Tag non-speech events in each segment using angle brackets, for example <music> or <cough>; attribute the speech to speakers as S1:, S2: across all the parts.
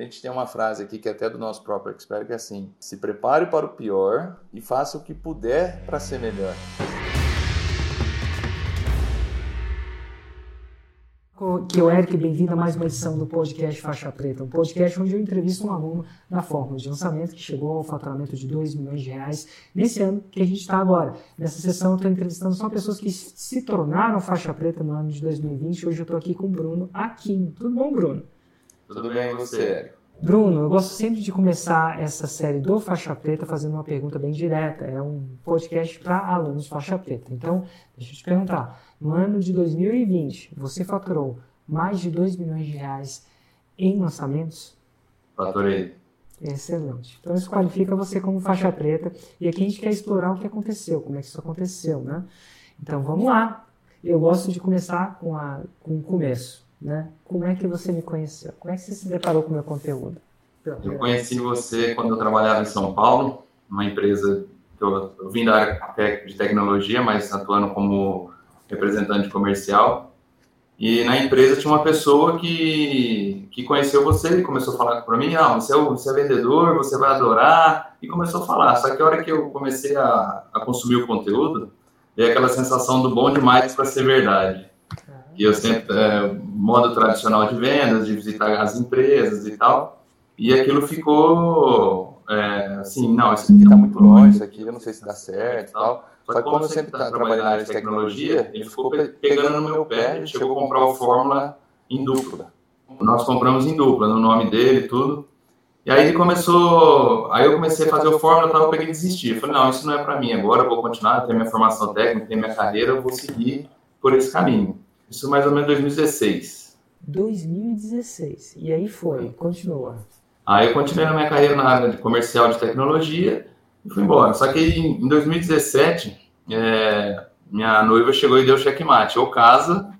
S1: A gente tem uma frase aqui que é até do nosso próprio expert que é assim: se prepare para o pior e faça o que puder para ser melhor.
S2: que é o Eric, bem-vindo a mais uma edição do podcast Faixa Preta, um podcast onde eu entrevisto um aluno da fórmula de lançamento que chegou ao faturamento de 2 milhões de reais nesse ano que a gente está agora. Nessa sessão eu estou entrevistando só pessoas que se tornaram faixa preta no ano de 2020. Hoje eu estou aqui com o Bruno Aquino. Tudo bom, Bruno?
S1: Tudo bem, você, Eric?
S2: Bruno, eu gosto sempre de começar essa série do Faixa Preta fazendo uma pergunta bem direta. É um podcast para alunos Faixa Preta. Então, deixa eu te perguntar. No ano de 2020, você faturou mais de 2 milhões de reais em lançamentos?
S1: Faturei.
S2: Excelente. Então, isso qualifica você como faixa preta. E aqui a gente quer explorar o que aconteceu, como é que isso aconteceu, né? Então, vamos lá. Eu gosto de começar com, a, com o começo. Né? Como é que você me conheceu? Como é que você se deparou com o meu conteúdo?
S1: Eu conheci você quando eu trabalhava em São Paulo, uma empresa que eu, eu vim da área de tecnologia, mas atuando como representante comercial. E na empresa tinha uma pessoa que, que conheceu você e começou a falar para mim: ah, você é, você é vendedor, você vai adorar. E começou a falar. Só que a hora que eu comecei a, a consumir o conteúdo, veio aquela sensação do bom demais para ser verdade e eu sempre, é, modo tradicional de vendas, de visitar as empresas e tal, e aquilo ficou, é, assim, não, isso aqui está muito longe, isso aqui eu não sei se dá certo e tal. Só que como eu sempre trabalhei na área de tecnologia, ele ficou pegando no meu pé, ele chegou a comprar o Fórmula em dupla. Nós compramos em dupla, no nome dele e tudo. E aí ele começou, aí eu comecei a fazer o Fórmula, tal, eu peguei e desisti. Eu falei, não, isso não é para mim, agora eu vou continuar, ter minha formação técnica, ter minha carreira, eu vou seguir por esse caminho. Isso mais ou menos 2016.
S2: 2016. E aí foi, continua.
S1: Aí eu continuei na minha carreira na área de comercial de tecnologia e fui embora. Só que em 2017, é, minha noiva chegou e deu checkmate. Ou casa,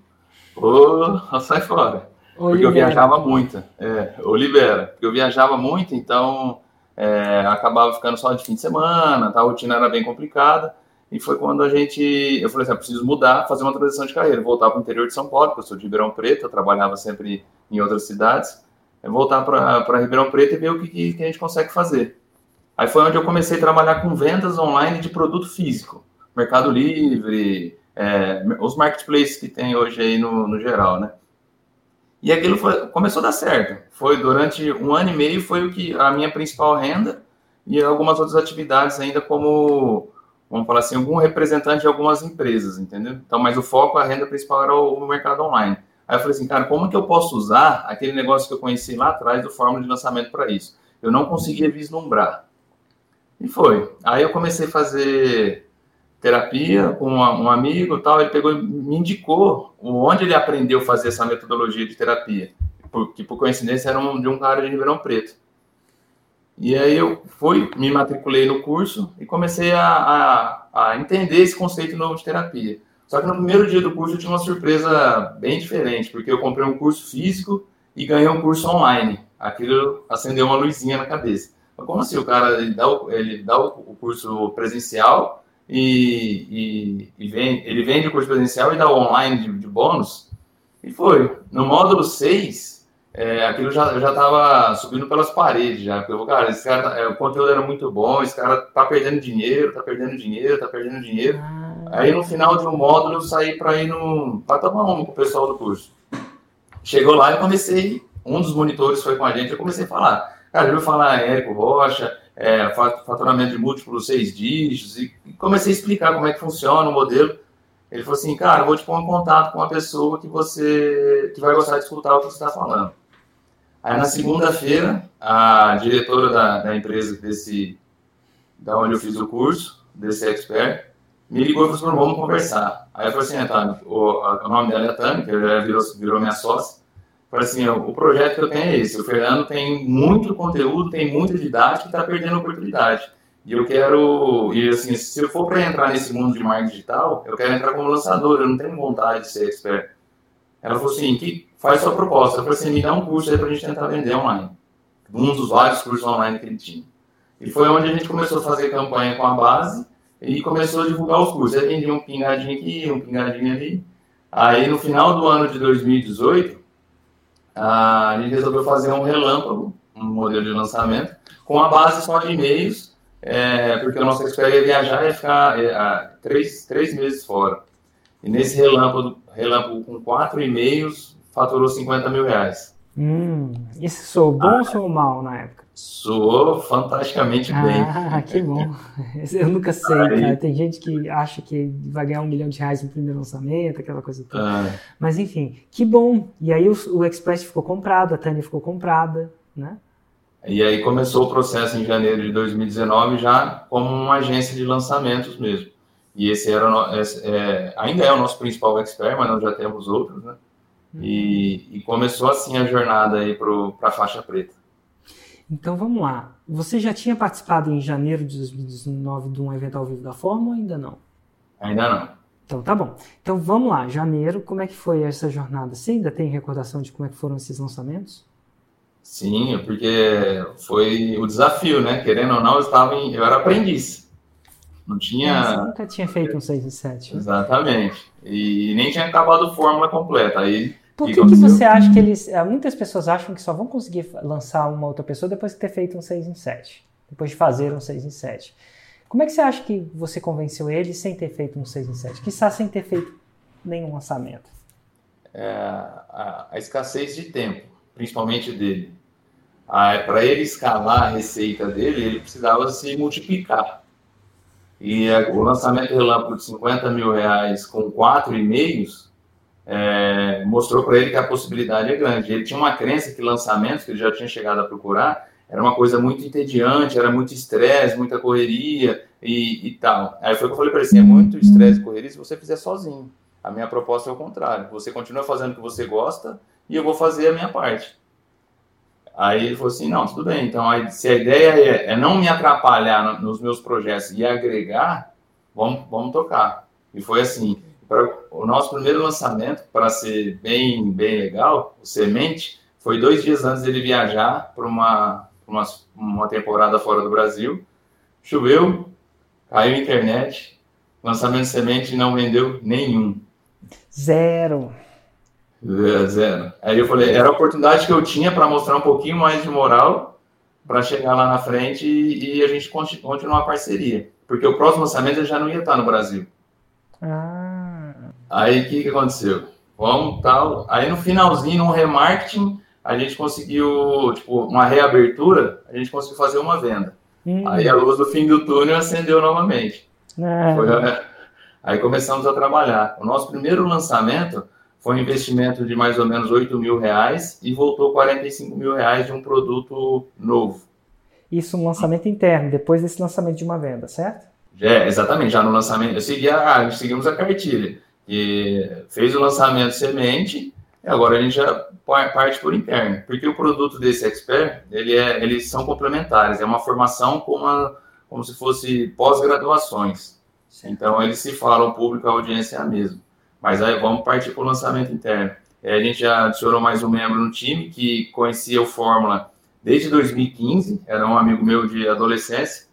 S1: ou, ou sai fora. Ou porque libera. eu viajava muito. É, ou libera. Porque eu viajava muito, então é, acabava ficando só de fim de semana, tá? a rotina era bem complicada. E foi quando a gente. Eu falei assim: eu preciso mudar, fazer uma transição de carreira, voltar para o interior de São Paulo, porque eu sou de Ribeirão Preto, eu trabalhava sempre em outras cidades. É voltar para Ribeirão Preto e ver o que, que, a gente consegue fazer. Aí foi onde eu comecei a trabalhar com vendas online de produto físico, Mercado Livre, é, os marketplaces que tem hoje aí no, no geral, né? E aquilo foi, começou a dar certo. Foi durante um ano e meio foi o que a minha principal renda e algumas outras atividades ainda como vamos falar assim, algum representante de algumas empresas, entendeu? Então, mas o foco, a renda principal era o, mercado online. Aí eu falei assim, cara, como que eu posso usar aquele negócio que eu conheci lá atrás do fórmula de lançamento para isso? Eu não conseguia vislumbrar. E foi. Aí eu comecei a fazer terapia com um amigo tal, ele pegou me indicou onde ele aprendeu a fazer essa metodologia de terapia, que por coincidência era um, de um cara de Ribeirão Preto. E aí eu fui, me matriculei no curso e comecei a, a, a, entender esse conceito novo de terapia. Só que no primeiro dia do curso eu tinha uma surpresa bem diferente, porque eu comprei um curso físico e ganhei um curso online. Aquilo acendeu uma luzinha na cabeça. Mas como assim? O cara ele dá o, ele dá o curso presencial e, e, e vem, ele vende o curso presencial e dá o online de, de bônus? E foi. No módulo 6, é, aquilo já, já tava subindo pelas paredes já. Porque, cara, esse cara, é, o conteúdo era muito bom, esse cara tá perdendo dinheiro, tá perdendo dinheiro, tá perdendo dinheiro. Ah. Aí no final de um módulo eu saí para ir no. pra tomar um com o pessoal do curso. Chegou lá e comecei, um dos monitores foi com a gente, eu comecei a falar. Cara, eu vou falar Érico Rocha, é, faturamento de múltiplos seis dígitos, e comecei a explicar como é que funciona o modelo. Ele falou assim, cara, eu vou te pôr em contato com uma pessoa que você que vai gostar de escutar o que você está falando. Aí na segunda-feira, a diretora da, da empresa desse, da onde eu fiz o curso, desse expert, me ligou e falou assim, vamos conversar. Aí eu falei assim, Tânia, o, o, nome dela é Tânia, que já virou, virou minha sócia. Falei assim, o, o projeto que eu tenho é esse, o Fernando tem muito conteúdo, tem muita didática e está perdendo oportunidade. E eu quero, e assim, se eu for para entrar nesse mundo de marketing digital, eu quero entrar como lançador, eu não tenho vontade de ser expert. Ela falou assim, que faz sua proposta. Eu falei assim, me dá um curso aí para a gente tentar vender online. Um dos vários cursos online que ele tinha. E foi onde a gente começou a fazer campanha com a base e começou a divulgar os cursos. Aí vendia um pingadinho aqui, um pingadinho ali. Aí no final do ano de 2018, a gente resolveu fazer um relâmpago, um modelo de lançamento com a base só de e-mails, é, porque o nosso expert ia viajar e ia ficar é, três, três meses fora. E nesse relâmpago, relâmpago com quatro e-mails, faturou 50 mil reais.
S2: Hum, isso soou bom ah, ou soou mal na época?
S1: Soou fantasticamente bem.
S2: Ah, que bom. Eu nunca sei, Aí... cara. Tem gente que acha que vai ganhar um milhão de reais no primeiro lançamento, aquela coisa toda. Ah. Mas enfim, que bom. E aí o, o Express ficou comprado, a Tânia ficou comprada, né?
S1: E aí começou o processo em janeiro de 2019 já como uma agência de lançamentos mesmo. E esse era esse, é, ainda é o nosso principal expert, mas nós já temos outros, né? Uhum. E, e começou assim a jornada aí para a faixa preta.
S2: Então vamos lá. Você já tinha participado em janeiro de 2019 de um evento ao vivo da Fórmula ou ainda não?
S1: Ainda não.
S2: Então tá bom. Então vamos lá, janeiro, como é que foi essa jornada? Você ainda tem recordação de como é que foram esses lançamentos?
S1: Sim, porque foi o desafio, né? Querendo ou não, eu estava em, eu era aprendiz. Não tinha.
S2: Você nunca tinha feito um 6 e 7.
S1: Né? Exatamente. E nem tinha acabado a fórmula completa. Aí.
S2: Por que, que, você acha que eles. Eh, muitas pessoas acham que só vão conseguir lançar uma outra pessoa depois de ter feito um 6 em 7. Depois de fazer um 6 em 7. Como é que você acha que você convenceu eles sem ter feito um 6 em 7? Quizá sem ter feito nenhum lançamento.
S1: É, a, a escassez de tempo, principalmente dele para ele escalar a receita dele, ele precisava se multiplicar. E é, o lançamento relâmpago de 50 mil reais com quatro e-mails é, mostrou para ele que a possibilidade é grande. Ele tinha uma crença que lançamentos, que ele já tinha chegado a procurar, era uma coisa muito entediante, era muito estresse, muita correria e, e, tal. Aí foi o que eu falei para ele assim, é muito estresse e correria se você fizer sozinho. A minha proposta é o contrário. Você continua fazendo o que você gosta e eu vou fazer a minha parte. Aí ele falou assim, não, tudo bem, então aí, se a ideia é, é não me atrapalhar no, nos meus projetos e agregar, vamos, vamos tocar. E foi assim, para o nosso primeiro lançamento, para ser bem, bem legal, o Semente, foi dois dias antes dele viajar para uma, uma, uma temporada fora do Brasil. Choveu, caiu a internet, lançamento Semente não vendeu nenhum.
S2: Zero.
S1: Zero. Aí eu falei, era a oportunidade que eu tinha para mostrar um pouquinho mais de moral para chegar lá na frente e, e, a gente continuar a parceria. Porque o próximo lançamento já não ia estar no Brasil. Ah. Aí o que, que aconteceu? Vamos tal. Aí no finalzinho, no remarketing, a gente conseguiu, tipo, uma reabertura, a gente conseguiu fazer uma venda. Hum. Aí a luz do fim do túnel acendeu novamente. Ah. Foi, aí começamos a trabalhar. O nosso primeiro lançamento foi um investimento de mais ou menos 8 mil reais e voltou 45 mil reais de um produto novo.
S2: Isso no lançamento interno, depois desse lançamento de uma venda, certo?
S1: É, exatamente, já no lançamento. Eu segui a, seguimos a cartilha. E fez o lançamento semente, e agora a gente já parte por interno. Porque o produto desse expert, ele é, eles são complementares, é uma formação como, como se fosse pós-graduações. Então eles se falam, público, a audiência é a mesma. Mas aí vamos partir para o lançamento interno. É, a gente já adicionou mais um membro no time que conhecia o Fórmula desde 2015, era um amigo meu de adolescência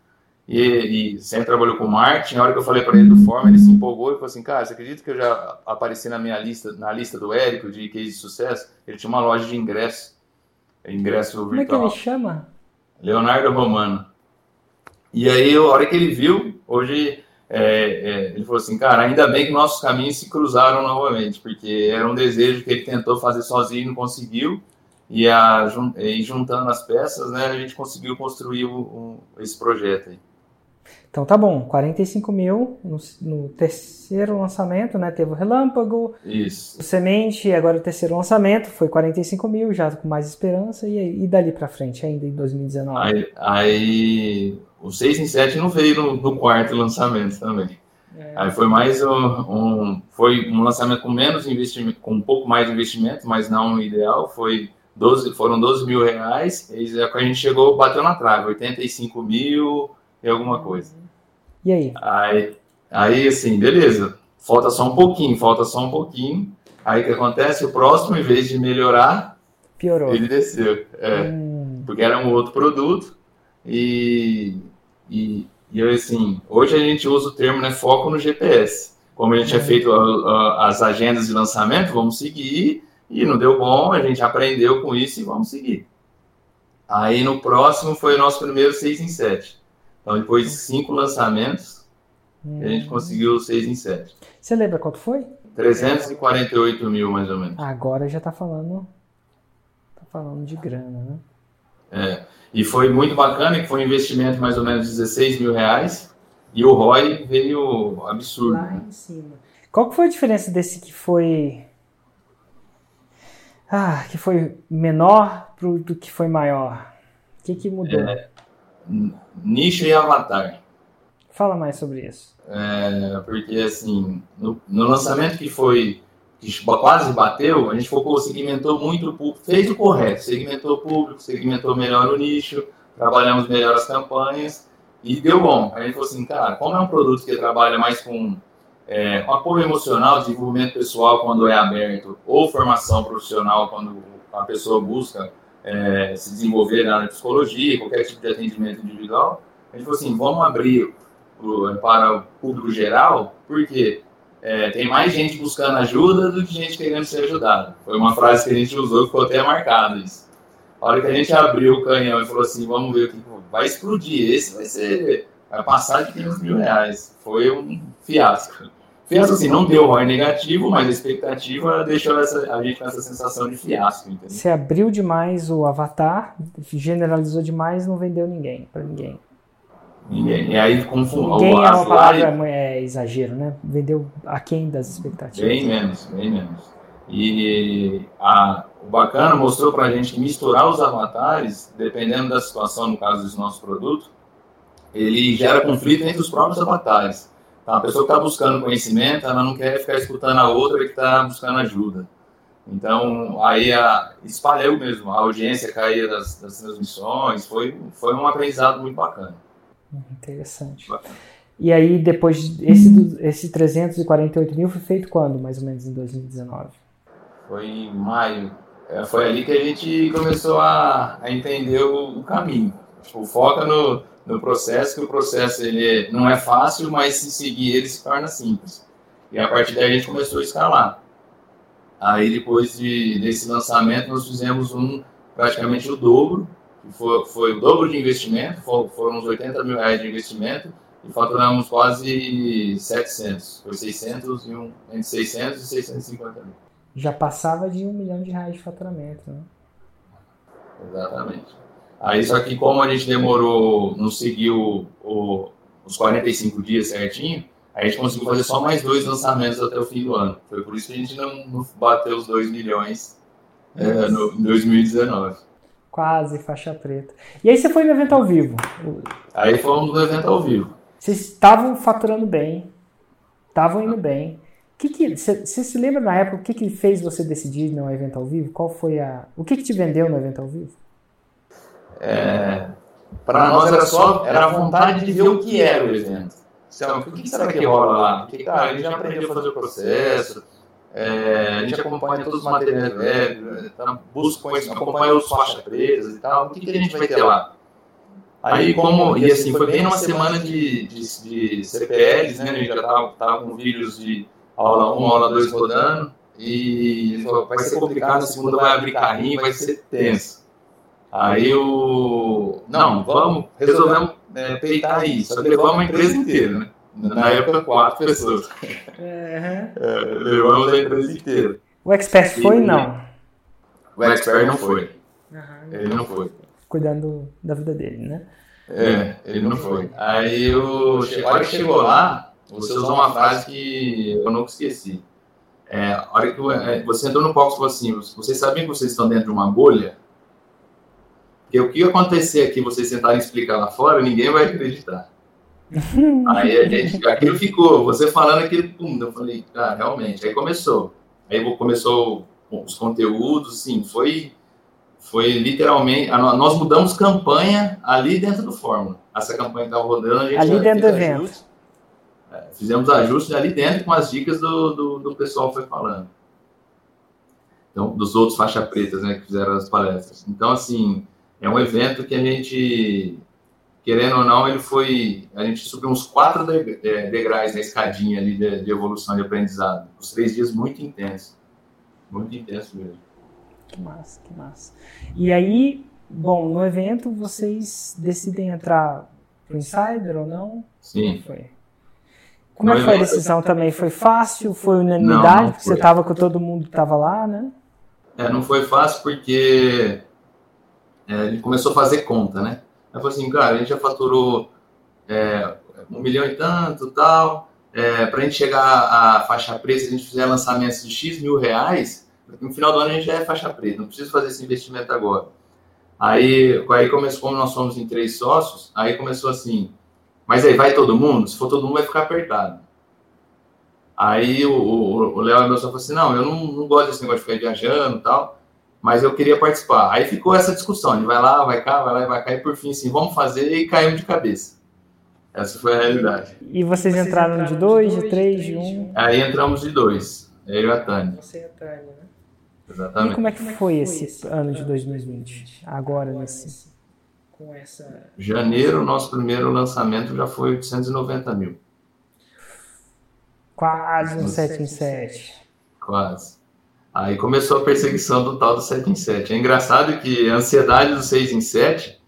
S1: e, e sempre trabalhou com marketing. A hora que eu falei para ele do Fórmula, ele se empolgou e falou assim: Cara, você acredita que eu já apareci na minha lista, na lista do Érico de case de sucesso? Ele tinha uma loja de ingresso, ingresso
S2: virtual. Como é que ele chama?
S1: Leonardo Romano. E aí, a hora que ele viu, hoje é, é, ele falou assim, cara, ainda bem que nossos caminhos se cruzaram novamente, porque era um desejo que ele tentou fazer sozinho e não conseguiu, e, a, e juntando as peças, né, a gente conseguiu construir o, o, esse projeto aí.
S2: Então tá bom, 45 mil no, no, terceiro lançamento, né? Teve o Relâmpago,
S1: Isso.
S2: o Semente, agora o terceiro lançamento foi 45 mil, já com mais esperança, e, e dali para frente, ainda em 2019?
S1: Aí, aí o 6 em 7 não veio no, no quarto lançamento também. É. Aí foi mais um, um, foi um lançamento com menos investimento, com um pouco mais de investimento, mas não o ideal. Foi 12, foram 12 mil reais. E a gente chegou, bateu na trave, 85 mil e alguma coisa.
S2: E aí?
S1: Aí, aí assim, beleza. Falta só um pouquinho, falta só um pouquinho. Aí o que acontece? O próximo, em vez de melhorar,
S2: piorou.
S1: Ele desceu. É, hum. Porque era um outro produto. E, e, e assim, hoje a gente usa o termo né, foco no GPS. Como a gente tinha é feito a, a, as agendas de lançamento, vamos seguir. E não deu bom, a gente aprendeu com isso e vamos seguir. Aí no próximo foi o nosso primeiro 6 em 7. Então depois de cinco lançamentos, hum. a gente conseguiu 6 em 7.
S2: Você lembra quanto foi?
S1: 348 mil mais ou menos.
S2: Agora já tá falando. Tá falando de grana, né?
S1: É. E foi muito bacana, que foi um investimento de mais ou menos 16 mil reais. E o ROI veio absurdo.
S2: Lá em cima. Qual que foi a diferença desse que foi. Ah, que foi menor pro, do que foi maior? O que, que mudou? É,
S1: nicho e avatar.
S2: Fala mais sobre isso.
S1: É, porque assim, no, no, lançamento que foi que quase bateu, a gente focou, segmentou muito o público, fez o correto, segmentou o público, segmentou melhor o nicho, trabalhamos melhor as campanhas e deu bom. A gente falou assim, cara, como é um produto que trabalha mais com é, apoio emocional, desenvolvimento pessoal quando é aberto, ou formação profissional quando a pessoa busca é, se desenvolver na área de psicologia, qualquer tipo de atendimento individual, a gente falou assim, vamos abrir para o público geral, porque é, tem mais gente buscando ajuda do que gente querendo ser ajudada. Foi uma frase que a gente usou que ficou até marcado isso. A hora que a gente abriu o canhão e falou assim, vamos ver o que vai explodir, esse vai ser, vai passar de 500 mil reais. Foi um fiasco. Fiasco assim, não deu ROI negativo, mas a expectativa deixou essa, a gente com essa sensação de fiasco. Entendeu?
S2: Você abriu demais o avatar, generalizou demais, não vendeu ninguém, para ninguém.
S1: Ninguém. E aí confundiu.
S2: Ninguém é uma palavra é exagero, né? Vendeu aquém das expectativas.
S1: Bem menos, bem menos. E a, o bacana mostrou para a gente que misturar os avatares, dependendo da situação, no caso desse nosso produto, ele gera conflito entre os próprios avatares. Então, a pessoa que está buscando conhecimento, ela não quer ficar escutando a outra que está buscando ajuda. Então, aí a, espalhou mesmo, a audiência caía das, das transmissões, foi, foi um aprendizado muito bacana.
S2: Interessante. E aí, depois, esse, esse 348 mil foi feito quando, mais ou menos, em 2019?
S1: Foi em maio. É, foi ali que a gente começou a, a entender o, o caminho. Tipo, foca no, no processo, que o processo ele não é fácil, mas se seguir ele se torna simples. E a partir daí a gente começou a escalar. Aí depois de, desse lançamento nós fizemos um praticamente o dobro foi, foi o dobro de investimento, foram uns 80 mil reais de investimento e faturamos quase 700. Foi 600 e um, entre 600 e 650 mil.
S2: Já passava de um milhão de reais de faturamento, né?
S1: Exatamente. Aí só que como a gente demorou, não seguiu o, os 45 dias certinho, a gente conseguiu fazer só mais dois lançamentos até o fim do ano. Foi por isso que a gente não, não bateu os 2 milhões é, no, em 2019.
S2: Quase faixa preta. E aí você foi no evento ao vivo?
S1: Aí fomos no evento ao vivo.
S2: Vocês estavam faturando bem, estavam indo bem. Que que, você, se lembra na época o que, que fez você decidir no evento ao vivo? Qual foi a. O que, que te vendeu no evento ao vivo?
S1: É, para nós era só era a vontade de ver o que era o evento. Então, o que será que rola lá? Porque, cara, a gente já aprendeu a fazer o processo é, a gente acompanha todos os materiais velhos, tá, busca acompanha os faixas pretas e tal. O que, que, a gente vai ter lá? Aí, como, e assim, foi bem numa semana de, de, de CPLs, né? A gente já tava, tava com vídeos de aula 1, aula 2 rodando, e vai ser complicado, a segunda vai abrir carrinho, vai ser tenso. Aí o. Não, vamos, resolvemos é, peitar isso. Só que levamos a empresa inteira, né? Na época, quatro pessoas. É, levamos a empresa inteira.
S2: O Expert foi, não?
S1: O Expert não foi. Uhum. Ele não foi.
S2: Cuidando da vida dele, né?
S1: É, ele não foi. Aí, o... a hora que chegou lá, você usou uma frase que eu nunca esqueci. É, a hora que é, você entrou no palco e falou assim, vocês sabem que vocês estão dentro de uma bolha? Porque o que acontecer aqui, vocês tentarem explicar lá fora, ninguém vai acreditar. <laughs> Aí a gente, aquilo ficou, você falando aquilo, pum, eu falei, ah, realmente. Aí começou. Aí começou os conteúdos, sim, foi, foi literalmente, nós mudamos campanha ali dentro do Fórmula. Essa campanha estava rodando, a gente
S2: ali dentro do evento.
S1: É, fizemos ajustes ali dentro com as dicas do, do, do pessoal foi falando. Então, dos outros faixa pretas, né, que fizeram as palestras. Então, assim, é um evento que a gente querendo ou não, ele foi. A gente subiu uns quatro é, degraus na escadinha ali de, de evolução de aprendizado. Os três dias muito intensos. Muito intenso mesmo.
S2: Que massa, que massa. E aí, bom, no evento vocês decidem entrar pro Insider ou não?
S1: Sim.
S2: Foi. Como é que foi a decisão também? Foi fácil? Foi unanimidade? Não, não porque você estava com todo mundo que estava lá, né?
S1: É, não foi fácil porque é, ele começou a fazer conta, né? Aí falou assim, cara, a gente já faturou é, um milhão e tanto, tal. É, para a gente chegar à faixa preta, se a gente fizer lançamentos de X mil reais, no final do ano a gente já é faixa preta, não precisa fazer esse investimento agora. Aí, aí começou, como nós somos em três sócios, aí começou assim, mas aí vai todo mundo? Se for todo mundo, vai ficar apertado. Aí o Léo e meu só falou assim: não, eu não, não gosto desse negócio de ficar viajando e tal, mas eu queria participar. Aí ficou essa discussão: gente vai lá, vai cá, vai lá e vai cá, e por fim, assim, vamos fazer e caímos de cabeça. Essa foi a realidade.
S2: E vocês, vocês entraram, entraram, de dois, de três, de um?
S1: Aí entramos de dois, eu e a Tânia.
S2: Você e a Tânia, né?
S1: Exatamente.
S2: E como é que foi esse ano de 2020? Agora, nesse. Com essa.
S1: Janeiro, nosso primeiro lançamento já foi 890 mil.
S2: Quase um 7 em 7.
S1: Quase. Aí começou a perseguição do tal do 7 em 7. É engraçado que a ansiedade do 6 em 7,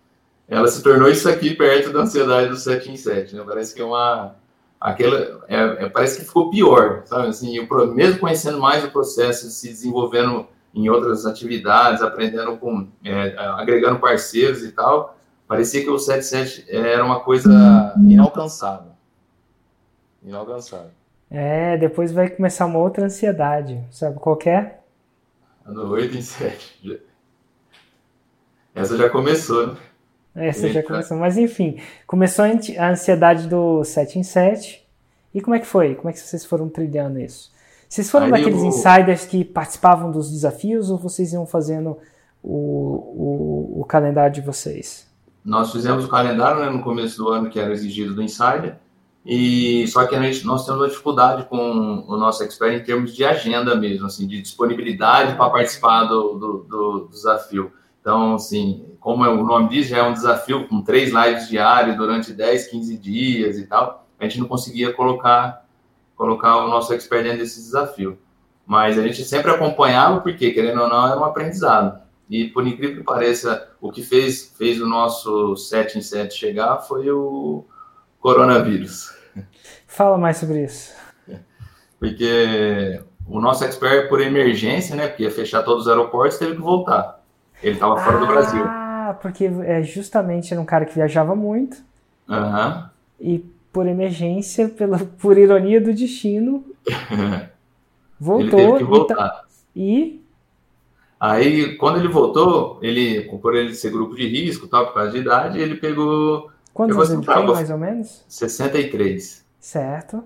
S1: ela se tornou isso aqui perto da ansiedade do 7 em 7. Né? Parece que é uma... Aquela, é, é, parece que ficou pior, sabe? Assim, eu, mesmo conhecendo mais o processo, se desenvolvendo em outras atividades, aprendendo com, é, agregando parceiros e tal, parecia que o 7.7 era uma coisa inalcançável. Inalcançável.
S2: É, depois vai começar uma outra ansiedade. Sabe qual é?
S1: A do 8 em 7. Essa já começou, né?
S2: Essa Eita. já começou. Mas enfim, começou a ansiedade do 7 em 7. E como é que foi? Como é que vocês foram trilhando isso? Vocês foram Aí daqueles eu... insiders que participavam dos desafios ou vocês iam fazendo o, o, o calendário de vocês?
S1: Nós fizemos o calendário né, no começo do ano que era exigido do insider. E só que a gente, nós temos uma dificuldade com o nosso expert em termos de agenda mesmo, assim, de disponibilidade para participar do, do, do, desafio. Então, assim, como o nome diz, já é um desafio com três lives diárias durante 10, 15 dias e tal, a gente não conseguia colocar, colocar o nosso expert dentro desse desafio. Mas a gente sempre acompanhava, porque, querendo ou não, era um aprendizado. E, por incrível que pareça, o que fez, fez o nosso 7 em 7 chegar foi o, coronavírus.
S2: Fala mais sobre isso.
S1: Porque o nosso expert, por emergência, né, porque ia fechar todos os aeroportos, teve que voltar. Ele estava fora
S2: ah,
S1: do Brasil.
S2: Ah, porque é justamente era um cara que viajava muito.
S1: Uhum.
S2: E por emergência, pela, por ironia do destino, <laughs> voltou. Ele
S1: teve que voltar.
S2: E
S1: aí, quando ele voltou, ele, por ele ser grupo de risco, tal, por causa de idade, ele pegou
S2: Quantos anos ele tem, mais ou menos?
S1: 63.
S2: Certo.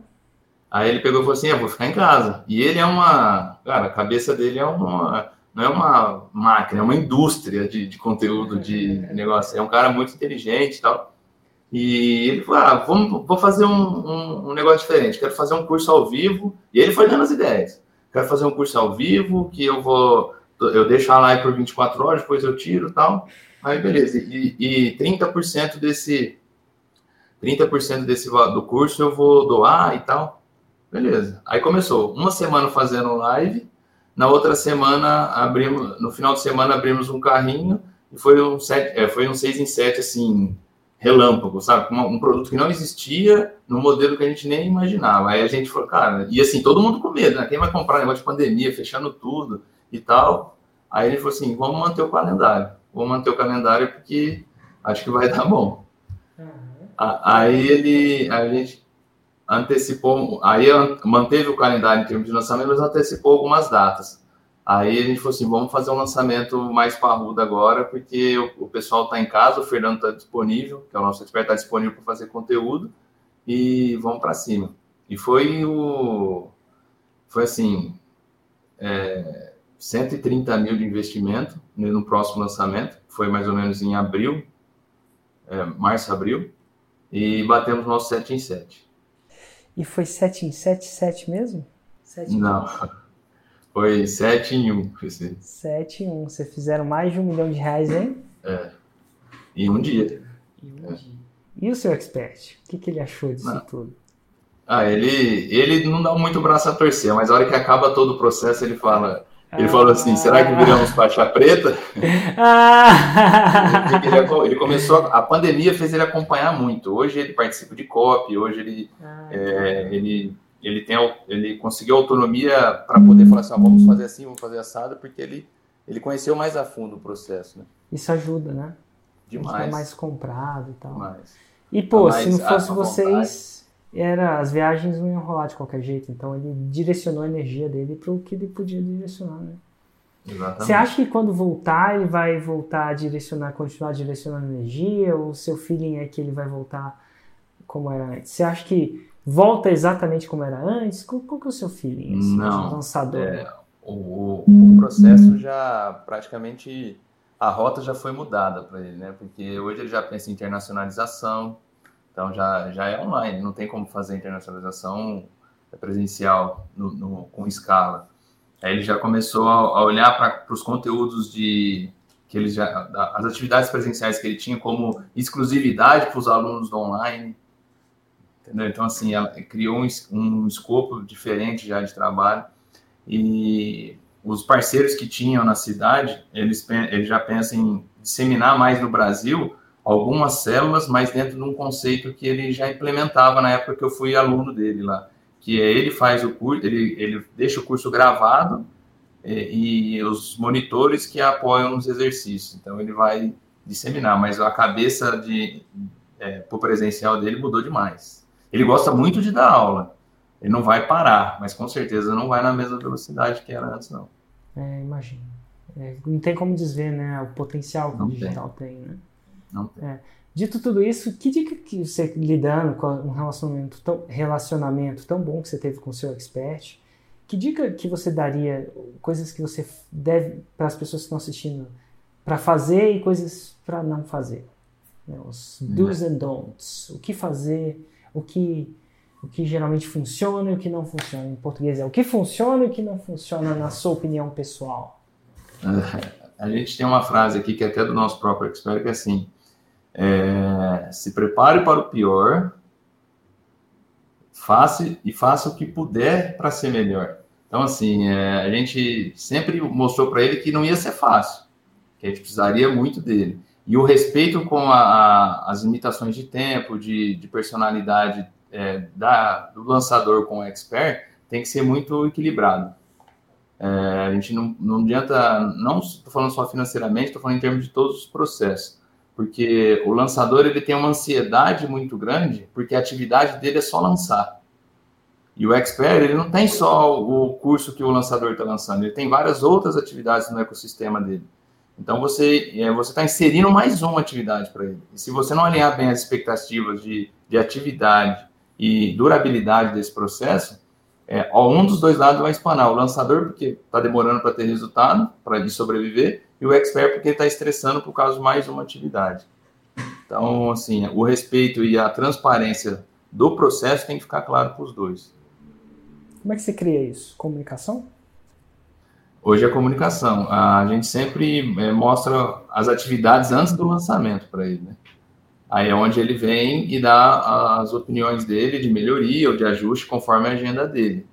S1: Aí ele pegou e falou assim: eu vou ficar em casa. E ele é uma. Cara, a cabeça dele é uma. Não é uma máquina, é uma indústria de, de conteúdo, de <laughs> negócio. É um cara muito inteligente e tal. E ele falou: ah, vamos, vou fazer um, um, um, negócio diferente. Quero fazer um curso ao vivo. E ele foi dando as ideias. Quero fazer um curso ao vivo que eu vou. Eu deixo a live por 24 horas, depois eu tiro e tal. Aí, beleza. E, e 30% desse 30% desse do curso eu vou doar e tal. Beleza. Aí começou. Uma semana fazendo live, na outra semana abrimos, no final de semana abrimos um carrinho e foi um sete, é, foi um 6 em 7 assim, relâmpago, sabe? Um, um, produto que não existia no modelo que a gente nem imaginava. Aí a gente falou, cara, e assim, todo mundo com medo, né? Quem vai comprar negócio de pandemia, fechando tudo e tal. Aí ele falou assim: vamos manter o calendário. Vamos manter o calendário porque acho que vai <laughs> dar bom. Aí ele, a gente antecipou, aí manteve o calendário em termos de lançamento, mas antecipou algumas datas. Aí a gente falou assim, vamos fazer um lançamento mais parrudo agora, porque o, o pessoal está em casa, o Fernando está disponível, que é o nosso expert, está disponível para fazer conteúdo, e vamos para cima. E foi o, foi assim, é, 130 mil de investimento no próximo lançamento, foi mais ou menos em abril, é, março, abril, e batemos nosso 7 em 7.
S2: E foi 7 em 7, 7 mesmo?
S1: 7 Não, <laughs> foi 7 em 1.
S2: 7 em 1. Vocês fizeram mais de um milhão de reais, hein?
S1: É, em um dia.
S2: Em um é. dia. E o seu expert? O que, que ele achou disso não. tudo?
S1: Ah, ele, ele não dá muito braço a torcer, mas a hora que acaba todo o processo, ele fala: Ele falou assim: será que viramos faixa preta? Ah. ele, ele, começou, a pandemia fez ele acompanhar muito. Hoje ele participa de COP, hoje ele, ah. é, ele, ele, tem, ele conseguiu autonomia para poder falar assim: vamos fazer assim, vamos fazer assado, porque ele, ele conheceu mais a fundo o processo. Né?
S2: Isso ajuda, né?
S1: Demais.
S2: mais comprado e tal. Demais. E pô, mais, se não fosse vocês, era, as viagens não iam rolar de qualquer jeito. Então ele direcionou a energia dele para o que ele podia direcionar, né? Exatamente. Você acha que quando voltar, ele vai voltar a direcionar, continuar direcionando energia? Ou o seu feeling é que ele vai voltar como era antes? Você acha que volta exatamente como era antes? Qual, qual que é o seu feeling?
S1: Assim, Não, lançador? É, o, o processo já praticamente a rota já foi mudada para ele, né? Porque hoje ele já pensa em internacionalização, então já, já é online, não tem como fazer internacionalização presencial no, no, com escala. Aí ele já começou a, olhar para os conteúdos de que ele já as atividades presenciais que ele tinha como exclusividade para os alunos do online, entendeu? Então assim, criou um, um escopo diferente já de trabalho e os parceiros que tinham na cidade, eles, eles já pensam em disseminar mais no Brasil algumas células, mas dentro de um conceito que ele já implementava na época que eu fui aluno dele lá, que é ele faz o curso, ele, ele deixa o curso gravado e, e os monitores que apoiam nos exercícios. Então ele vai disseminar, mas a cabeça de é, pro presencial dele mudou demais. Ele gosta muito de dar aula, ele não vai parar, mas com certeza não vai na mesma velocidade que era antes, não.
S2: É, imagino. É, não tem como desver, né, o potencial que o digital tem, tem né?
S1: Não tem.
S2: É. Dito tudo isso, que dica que você lidando com um relacionamento tão, relacionamento tão bom que você teve com o seu expert, que dica que você daria, coisas que você deve para as pessoas que estão assistindo para fazer e coisas para não fazer? Né? Os do's and don'ts, o que fazer, o que o que geralmente funciona e o que não funciona. Em português é o que funciona e o que não funciona na sua opinião pessoal. <laughs>
S1: A gente tem uma frase aqui que é até do nosso próprio expert, que é assim, é, se prepare para o pior, faça e faça o que puder para ser melhor. Então, assim, é, a gente sempre mostrou para ele que não ia ser fácil, que a gente precisaria muito dele. E o respeito com a, a, as limitações de tempo, de, de personalidade é, da, do lançador com o expert tem que ser muito equilibrado. É, a gente não, não adianta, não estou falando só financeiramente, estou falando em termos de todos os processos, porque o lançador ele tem uma ansiedade muito grande, porque a atividade dele é só lançar. E o expert ele não tem só o curso que o lançador está lançando, ele tem várias outras atividades no ecossistema dele. Então você é, você está inserindo mais uma atividade para ele. E se você não alinhar bem as expectativas de, de atividade e durabilidade desse processo, é, um dos dois lados vai espanar. O lançador, porque está demorando para ter resultado, para ele sobreviver, e o expert, porque está estressando por causa de mais uma atividade. Então, assim, o respeito e a transparência do processo tem que ficar claro para os dois.
S2: Como é que você cria isso? Comunicação?
S1: Hoje é comunicação. A gente sempre é, mostra as atividades antes do lançamento para ele, né? Aí é onde ele vem e dá as opiniões dele de melhoria ou de ajuste conforme a agenda dele.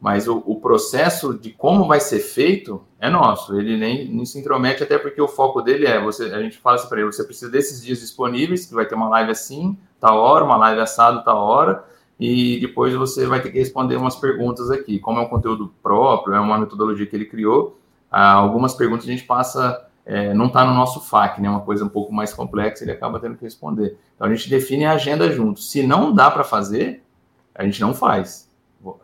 S1: Mas o, o processo de como vai ser feito é nosso. Ele nem, nem, se intromete, até porque o foco dele é: você, a gente fala assim para ele, você precisa desses dias disponíveis, que vai ter uma live assim, tal hora, uma live assado, tal hora, e depois você vai ter que responder umas perguntas aqui. Como é um conteúdo próprio, é uma metodologia que ele criou, ah, algumas perguntas a gente passa é, não está no nosso FAQ, né? Uma coisa um pouco mais complexa, ele acaba tendo que responder. Então a gente define a agenda junto. Se não dá para fazer, a gente não faz.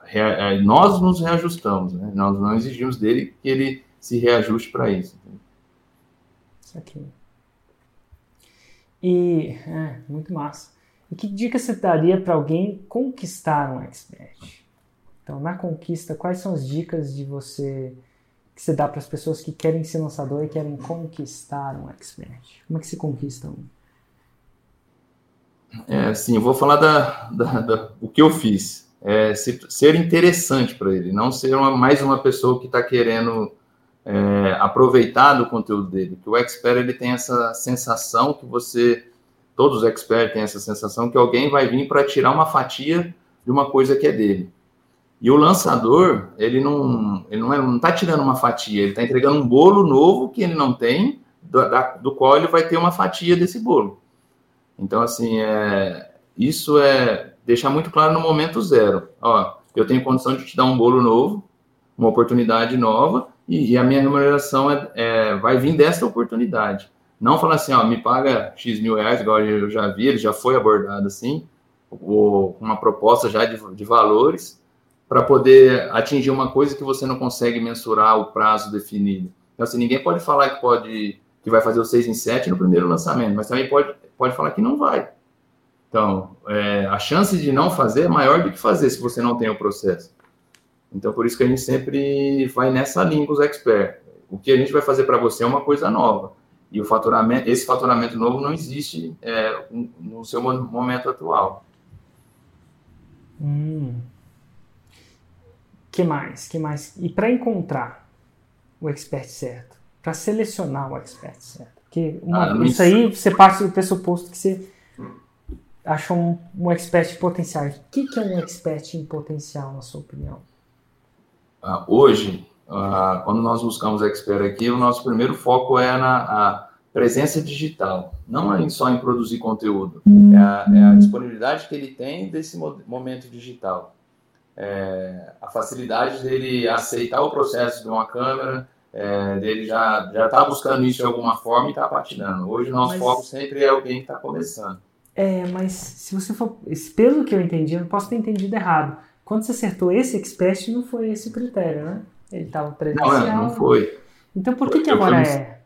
S1: É, nós nos reajustamos, né? Nós não exigimos dele que ele se reajuste para isso.
S2: Isso aqui. E é, muito massa. E que dica você daria para alguém conquistar um expert? Então, na conquista, quais são as dicas de você que você dá para as pessoas que querem ser lançador e querem conquistar um expert? Como é que se conquista um?
S1: É, assim, eu vou falar da, da, da o que eu fiz. É, ser interessante para ele, não ser uma, mais uma pessoa que está querendo é, aproveitar do conteúdo dele. Que o expert ele tem essa sensação que você, todos os experts têm essa sensação que alguém vai vir para tirar uma fatia de uma coisa que é dele. E o lançador, ele não ele não, é, não tá tirando uma fatia, ele está entregando um bolo novo que ele não tem, do, da, do qual ele vai ter uma fatia desse bolo. Então, assim, é, isso é deixar muito claro no momento zero. Ó, eu tenho condição de te dar um bolo novo, uma oportunidade nova, e, e a minha remuneração é, é, vai vir dessa oportunidade. Não falar assim, ó, me paga X mil reais, igual eu já vi, ele já foi abordado assim, ou uma proposta já de, de valores, para poder atingir uma coisa que você não consegue mensurar o prazo definido. Então, assim, ninguém pode falar que pode que vai fazer o 6 em 7 no primeiro lançamento, mas também pode, pode falar que não vai. Então, é, a chance de não fazer é maior do que fazer se você não tem o processo. Então, por isso que a gente sempre vai nessa linha os experts. O que a gente vai fazer para você é uma coisa nova. E o faturamento, esse faturamento novo não existe é, no seu momento atual.
S2: Hum. Que mais? Que mais? E para encontrar o expert certo, para selecionar o expert certo, porque uma, ah, isso aí você parte do pressuposto que você achou um, um expert em potencial. O que, que é um expert em potencial, na sua opinião?
S1: Ah, hoje, ah, quando nós buscamos expert aqui, o nosso primeiro foco é na presença digital, não é só em produzir conteúdo, é a, é a disponibilidade que ele tem desse momento digital. É, a facilidade dele aceitar o processo de uma câmera, é, dele já já está buscando isso de alguma forma e está patinando. Hoje o nosso mas, foco sempre é alguém que está começando.
S2: É, mas se você for, pelo que eu entendi, eu não posso ter entendido errado. Quando você acertou esse expert, não foi esse o critério, né? Ele estava presencial.
S1: Não, é, não foi.
S2: Então por que, que agora é?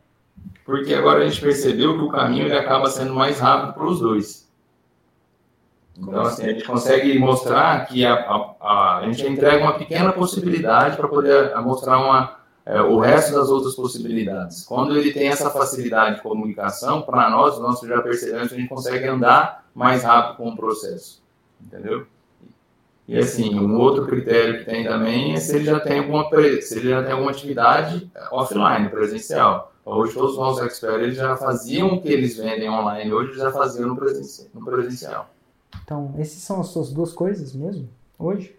S1: Porque agora a gente percebeu que o caminho ele acaba sendo mais rápido para os dois. Então, assim, a gente consegue mostrar que a, a, a, gente entrega uma pequena possibilidade para poder mostrar uma, é, o resto das outras possibilidades. Quando ele tem essa facilidade de comunicação, para nós, nós já percebemos a gente consegue andar mais rápido com o processo. Entendeu? E assim, um outro critério que tem também é se ele já tem alguma, se ele já tem alguma atividade offline, presencial. Hoje todos os nossos experts eles já faziam o que eles vendem online, hoje já faziam no presencial.
S2: Então, essas são as suas duas coisas mesmo, hoje?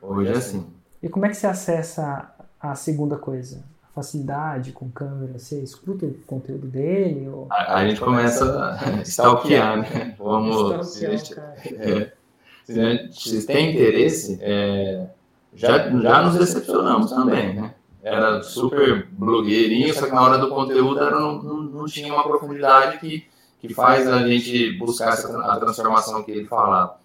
S1: Hoje é assim.
S2: E como é que você acessa a segunda coisa? A facilidade com câmera, você escuta o conteúdo dele? Ou...
S1: A, a gente começa a <laughs> stalkear, né? Vamos... se, gente, é, se, gente, se tem interesse, é, já, já nos decepcionamos também, né? Era super blogueirinho, só que na hora do conteúdo era, não, não, não tinha uma profundidade que, que faz a gente buscar essa, a transformação que ele falava.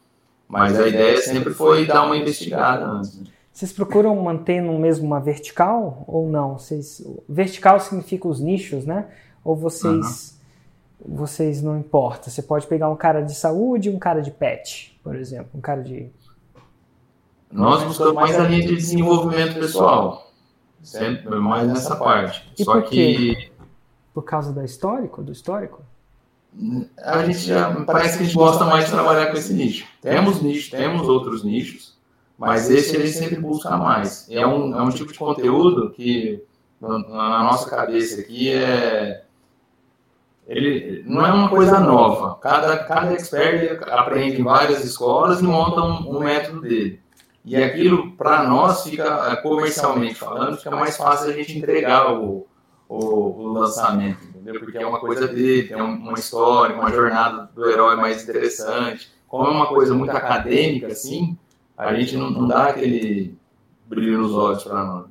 S1: Mas a ideia sempre foi dar uma investigada antes. Né?
S2: Vocês procuram manter no mesmo uma vertical ou não? Vocês, vertical significa os nichos, né? Ou vocês uhum. vocês não importa? Você pode pegar um cara de saúde e um cara de pet, por exemplo, um cara de
S1: nós buscamos mais a linha de desenvolvimento pessoal, sempre mais nessa parte.
S2: E Só por que por causa da histórico, do histórico?
S1: A gente já parece que a gente gosta mais de trabalhar com esse nicho. Temos nichos, temos outros nichos, mas esse a gente sempre busca mais. É um, é um tipo de conteúdo que, na nossa cabeça aqui, é. Ele não é uma coisa nova. Cada, cada expert aprende em várias escolas e monta um, um método dele. E aquilo, para nós, fica, é, comercialmente falando, fica mais fácil a gente entregar o, o, o lançamento, entendeu? Porque é uma coisa dele, tem uma história, uma jornada do herói mais interessante. Como é uma coisa muito acadêmica, assim, a gente não, não dá aquele brilho nos olhos para nós.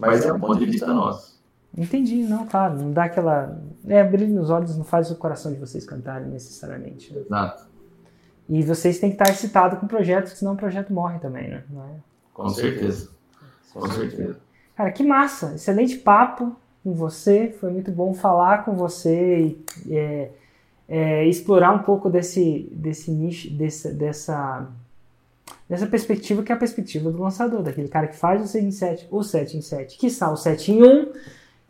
S1: Mas é um ponto de vista nosso.
S2: Entendi, não, claro, não dá aquela. É, brilho nos olhos não faz o coração de vocês cantarem necessariamente. Né?
S1: Exato.
S2: E vocês têm que estar excitados com o projeto, senão o projeto morre também, né?
S1: É? Com certeza. Com certeza.
S2: Cara, que massa! Excelente papo com você. Foi muito bom falar com você e é, é, explorar um pouco desse, desse nicho, desse, dessa nessa perspectiva que é a perspectiva do lançador, daquele cara que faz o 6 em 7, o 7 em 7, que está o 7 em 1,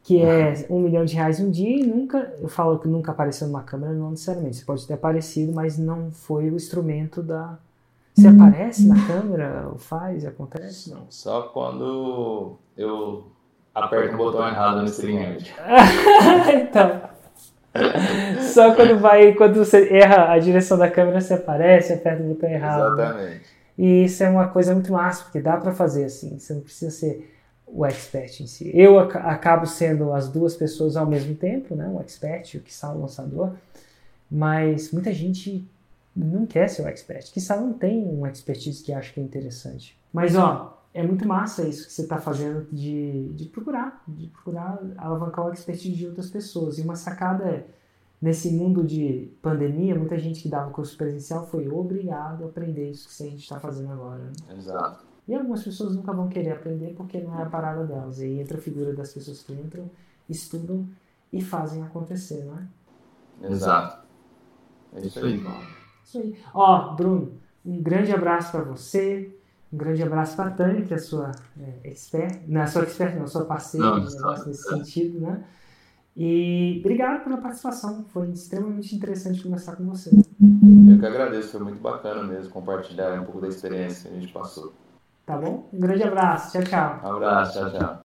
S2: que é um milhão de reais um dia e nunca, eu falo que nunca apareceu numa câmera, não necessariamente, você pode ter aparecido, mas não foi o instrumento da... Você uhum. aparece na câmera, ou faz, acontece? Não.
S1: Só quando eu aperto o botão errado nesse Stringard. <laughs>
S2: então... Só quando vai, quando você erra a direção da câmera, você aparece, aperta o botão errado.
S1: Exatamente.
S2: E isso é uma coisa muito massa, porque dá para fazer assim, você não precisa ser o expert em si. Eu ac acabo sendo as duas pessoas ao mesmo tempo, né? o expert e o que o lançador, mas muita gente não quer ser o expert, que não tem um expertise que acha que é interessante. Mas ó, é muito massa isso que você está fazendo de, de procurar, de procurar alavancar o expertise de outras pessoas. E uma sacada é, nesse mundo de pandemia, muita gente que dava curso presencial foi obrigado a aprender isso que a gente está fazendo agora. Né?
S1: Exato.
S2: E algumas pessoas nunca vão querer aprender porque não é a parada delas. E aí entra a figura das pessoas que entram, estudam e fazem acontecer, não
S1: é? Exato. É isso aí.
S2: Isso aí. Ó, Bruno, um grande abraço para você. Um grande abraço para a Tânia, que é a sua é, expert, não é a sua expert, não, a sua parceira não, negócio nesse sentido, né? E obrigado pela participação, foi extremamente interessante conversar com você.
S1: Eu que agradeço, foi muito bacana mesmo compartilhar um pouco da experiência que a gente passou.
S2: Tá bom? Um grande abraço, tchau, tchau.
S1: Um abraço, tchau, tchau.